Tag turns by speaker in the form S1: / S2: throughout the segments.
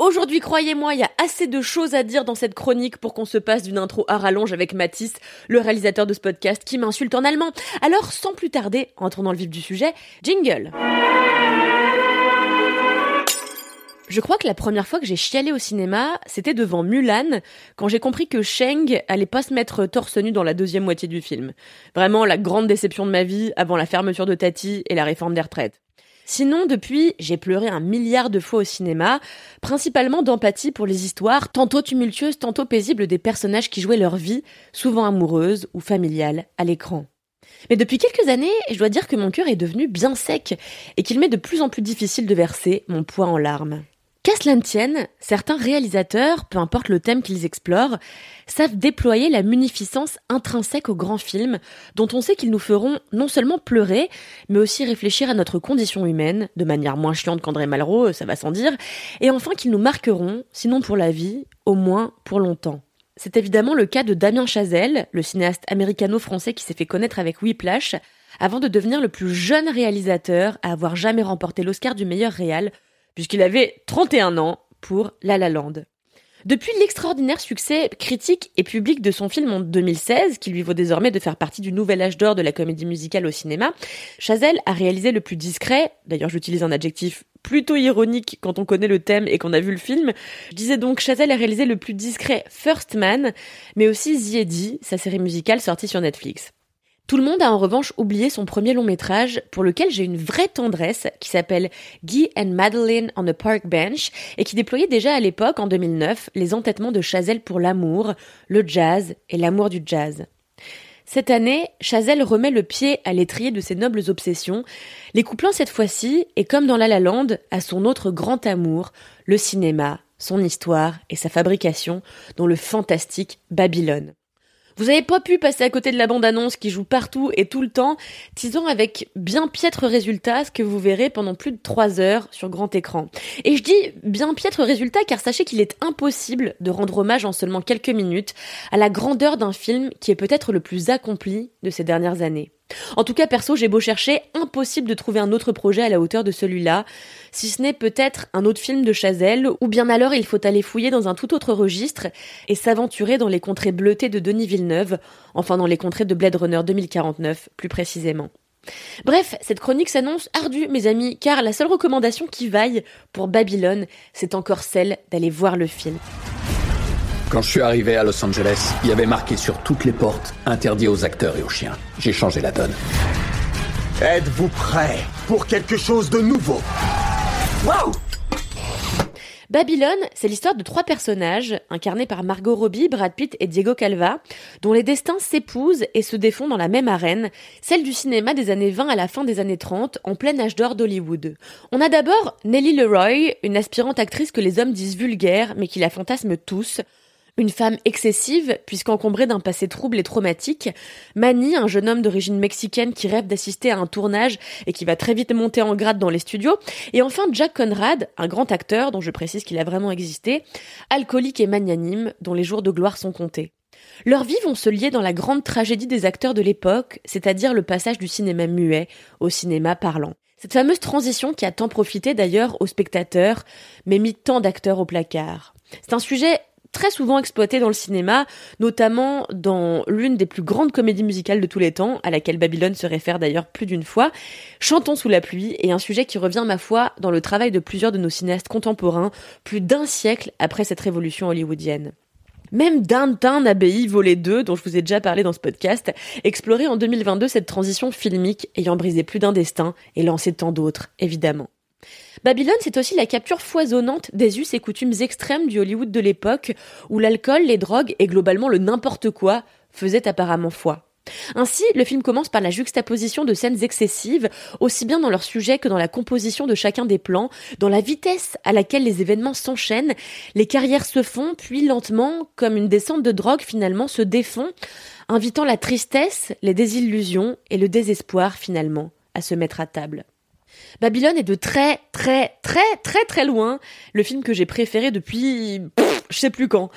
S1: Aujourd'hui, croyez-moi, il y a assez de choses à dire dans cette chronique pour qu'on se passe d'une intro à rallonge avec Mathis, le réalisateur de ce podcast, qui m'insulte en allemand. Alors, sans plus tarder, entrons dans le vif du sujet, jingle. Je crois que la première fois que j'ai chialé au cinéma, c'était devant Mulan, quand j'ai compris que Sheng allait pas se mettre torse nu dans la deuxième moitié du film. Vraiment la grande déception de ma vie avant la fermeture de Tati et la réforme des retraites. Sinon, depuis, j'ai pleuré un milliard de fois au cinéma, principalement d'empathie pour les histoires, tantôt tumultueuses, tantôt paisibles des personnages qui jouaient leur vie, souvent amoureuse ou familiale, à l'écran. Mais depuis quelques années, je dois dire que mon cœur est devenu bien sec et qu'il m'est de plus en plus difficile de verser mon poids en larmes. Qu'à cela ne tienne, certains réalisateurs, peu importe le thème qu'ils explorent, savent déployer la munificence intrinsèque aux grands films, dont on sait qu'ils nous feront non seulement pleurer, mais aussi réfléchir à notre condition humaine, de manière moins chiante qu'André Malraux, ça va sans dire, et enfin qu'ils nous marqueront, sinon pour la vie, au moins pour longtemps. C'est évidemment le cas de Damien Chazelle, le cinéaste américano-français qui s'est fait connaître avec Whiplash, avant de devenir le plus jeune réalisateur à avoir jamais remporté l'Oscar du meilleur réal, puisqu'il avait 31 ans pour La La Land. Depuis l'extraordinaire succès critique et public de son film en 2016, qui lui vaut désormais de faire partie du nouvel âge d'or de la comédie musicale au cinéma, Chazelle a réalisé le plus discret, d'ailleurs j'utilise un adjectif plutôt ironique quand on connaît le thème et qu'on a vu le film. Je disais donc Chazelle a réalisé le plus discret First Man, mais aussi The Eddie, sa série musicale sortie sur Netflix. Tout le monde a en revanche oublié son premier long métrage pour lequel j'ai une vraie tendresse qui s'appelle Guy and Madeline on a Park Bench et qui déployait déjà à l'époque, en 2009, les entêtements de Chazelle pour l'amour, le jazz et l'amour du jazz. Cette année, Chazelle remet le pied à l'étrier de ses nobles obsessions, les couplant cette fois-ci, et comme dans La La Land, à son autre grand amour, le cinéma, son histoire et sa fabrication, dont le fantastique Babylone. Vous avez pas pu passer à côté de la bande-annonce qui joue partout et tout le temps, teasant avec bien piètre résultat ce que vous verrez pendant plus de 3 heures sur grand écran. Et je dis bien piètre résultat car sachez qu'il est impossible de rendre hommage en seulement quelques minutes à la grandeur d'un film qui est peut-être le plus accompli de ces dernières années. En tout cas, perso, j'ai beau chercher, impossible de trouver un autre projet à la hauteur de celui-là, si ce n'est peut-être un autre film de Chazelle, ou bien alors il faut aller fouiller dans un tout autre registre et s'aventurer dans les contrées bleutées de Denis Villeneuve, enfin dans les contrées de Blade Runner 2049, plus précisément. Bref, cette chronique s'annonce ardue, mes amis, car la seule recommandation qui vaille pour Babylone, c'est encore celle d'aller voir le film.
S2: Quand je suis arrivé à Los Angeles, il y avait marqué sur toutes les portes interdit aux acteurs et aux chiens. J'ai changé la donne.
S3: Êtes-vous prêt pour quelque chose de nouveau? Waouh
S1: Babylone, c'est l'histoire de trois personnages, incarnés par Margot Robbie, Brad Pitt et Diego Calva, dont les destins s'épousent et se défont dans la même arène, celle du cinéma des années 20 à la fin des années 30, en plein âge d'or d'Hollywood. On a d'abord Nellie Leroy, une aspirante actrice que les hommes disent vulgaire, mais qui la fantasment tous, une femme excessive, puisqu'encombrée d'un passé trouble et traumatique. Manny, un jeune homme d'origine mexicaine qui rêve d'assister à un tournage et qui va très vite monter en grade dans les studios. Et enfin Jack Conrad, un grand acteur dont je précise qu'il a vraiment existé, alcoolique et magnanime, dont les jours de gloire sont comptés. Leurs vies vont se lier dans la grande tragédie des acteurs de l'époque, c'est-à-dire le passage du cinéma muet au cinéma parlant. Cette fameuse transition qui a tant profité d'ailleurs aux spectateurs, mais mis tant d'acteurs au placard. C'est un sujet très souvent exploité dans le cinéma, notamment dans l'une des plus grandes comédies musicales de tous les temps, à laquelle Babylone se réfère d'ailleurs plus d'une fois, Chantons sous la pluie, et un sujet qui revient, ma foi, dans le travail de plusieurs de nos cinéastes contemporains, plus d'un siècle après cette révolution hollywoodienne. Même Downtown Abbey Volet 2, dont je vous ai déjà parlé dans ce podcast, explorait en 2022 cette transition filmique ayant brisé plus d'un destin et lancé tant d'autres, évidemment. Babylone, c'est aussi la capture foisonnante des us et coutumes extrêmes du Hollywood de l'époque, où l'alcool, les drogues et globalement le n'importe quoi faisaient apparemment foi. Ainsi, le film commence par la juxtaposition de scènes excessives, aussi bien dans leur sujet que dans la composition de chacun des plans, dans la vitesse à laquelle les événements s'enchaînent, les carrières se font, puis lentement, comme une descente de drogue finalement, se défont, invitant la tristesse, les désillusions et le désespoir finalement à se mettre à table. Babylone est de très très très très très loin le film que j'ai préféré depuis je sais plus quand.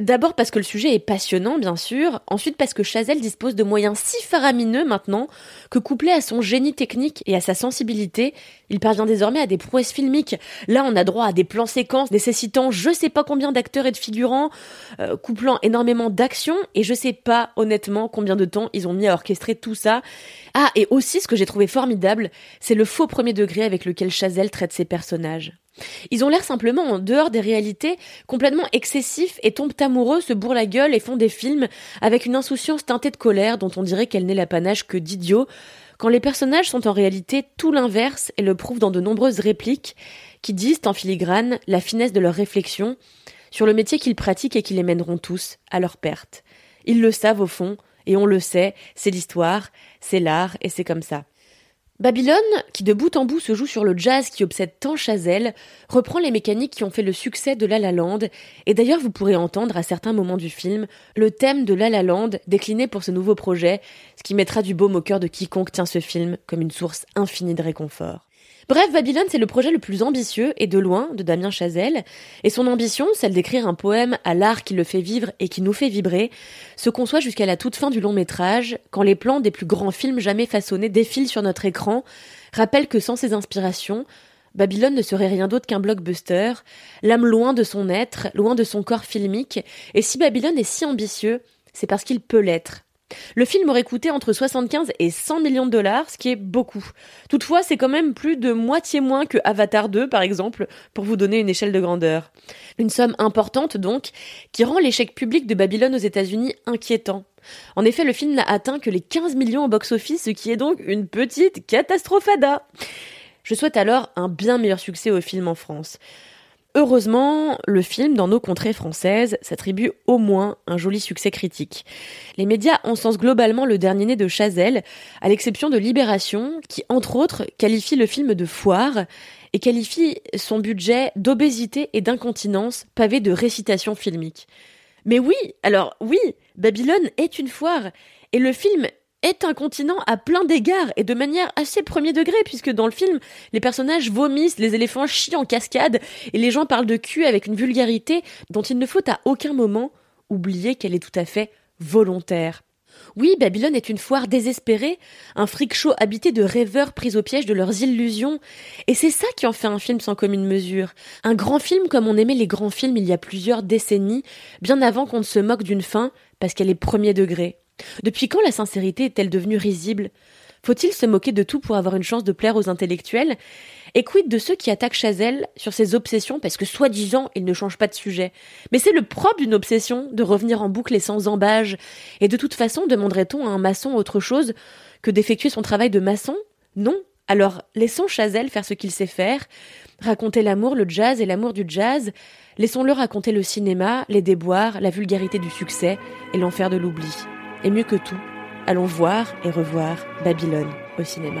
S1: D'abord parce que le sujet est passionnant, bien sûr. Ensuite parce que Chazelle dispose de moyens si faramineux maintenant que couplé à son génie technique et à sa sensibilité, il parvient désormais à des prouesses filmiques. Là, on a droit à des plans séquences nécessitant je sais pas combien d'acteurs et de figurants, euh, couplant énormément d'actions et je sais pas honnêtement combien de temps ils ont mis à orchestrer tout ça. Ah, et aussi ce que j'ai trouvé formidable, c'est le faux premier degré avec lequel Chazelle traite ses personnages. Ils ont l'air simplement en dehors des réalités, complètement excessifs et tombent amoureux, se bourrent la gueule et font des films avec une insouciance teintée de colère dont on dirait qu'elle n'est l'apanage que d'idiots, quand les personnages sont en réalité tout l'inverse et le prouvent dans de nombreuses répliques qui disent en filigrane la finesse de leurs réflexions sur le métier qu'ils pratiquent et qui les mèneront tous à leur perte. Ils le savent au fond, et on le sait, c'est l'histoire, c'est l'art, et c'est comme ça. Babylone, qui de bout en bout se joue sur le jazz qui obsède tant Chazelle, reprend les mécaniques qui ont fait le succès de La La Land, et d'ailleurs vous pourrez entendre à certains moments du film le thème de La La Land décliné pour ce nouveau projet, ce qui mettra du baume au cœur de quiconque tient ce film comme une source infinie de réconfort. Bref, Babylone, c'est le projet le plus ambitieux et de loin de Damien Chazelle, et son ambition, celle d'écrire un poème à l'art qui le fait vivre et qui nous fait vibrer, se conçoit jusqu'à la toute fin du long métrage, quand les plans des plus grands films jamais façonnés défilent sur notre écran, rappellent que sans ces inspirations, Babylone ne serait rien d'autre qu'un blockbuster, l'âme loin de son être, loin de son corps filmique, et si Babylone est si ambitieux, c'est parce qu'il peut l'être, le film aurait coûté entre 75 et 100 millions de dollars, ce qui est beaucoup. Toutefois, c'est quand même plus de moitié moins que Avatar 2, par exemple, pour vous donner une échelle de grandeur. Une somme importante, donc, qui rend l'échec public de Babylone aux États-Unis inquiétant. En effet, le film n'a atteint que les 15 millions au box-office, ce qui est donc une petite catastrophada. Je souhaite alors un bien meilleur succès au film en France. Heureusement, le film, dans nos contrées françaises, s'attribue au moins un joli succès critique. Les médias encensent globalement le dernier né de Chazelle, à l'exception de Libération, qui, entre autres, qualifie le film de foire et qualifie son budget d'obésité et d'incontinence pavé de récitations filmiques. Mais oui, alors oui, Babylone est une foire, et le film est un continent à plein d'égards et de manière assez premier degré puisque dans le film, les personnages vomissent, les éléphants chient en cascade et les gens parlent de cul avec une vulgarité dont il ne faut à aucun moment oublier qu'elle est tout à fait volontaire. Oui, Babylone est une foire désespérée, un freak show habité de rêveurs pris au piège de leurs illusions, et c'est ça qui en fait un film sans commune mesure. Un grand film comme on aimait les grands films il y a plusieurs décennies, bien avant qu'on ne se moque d'une fin, parce qu'elle est premier degré. Depuis quand la sincérité est-elle devenue risible? Faut-il se moquer de tout pour avoir une chance de plaire aux intellectuels? Et quid de ceux qui attaquent Chazelle sur ses obsessions parce que soi-disant il ne change pas de sujet? Mais c'est le propre d'une obsession de revenir en boucle et sans embâge. Et de toute façon, demanderait-on à un maçon autre chose que d'effectuer son travail de maçon? Non. Alors laissons Chazelle faire ce qu'il sait faire, raconter l'amour, le jazz et l'amour du jazz. Laissons-le raconter le cinéma, les déboires, la vulgarité du succès et l'enfer de l'oubli. Et mieux que tout, allons voir et revoir Babylone au cinéma.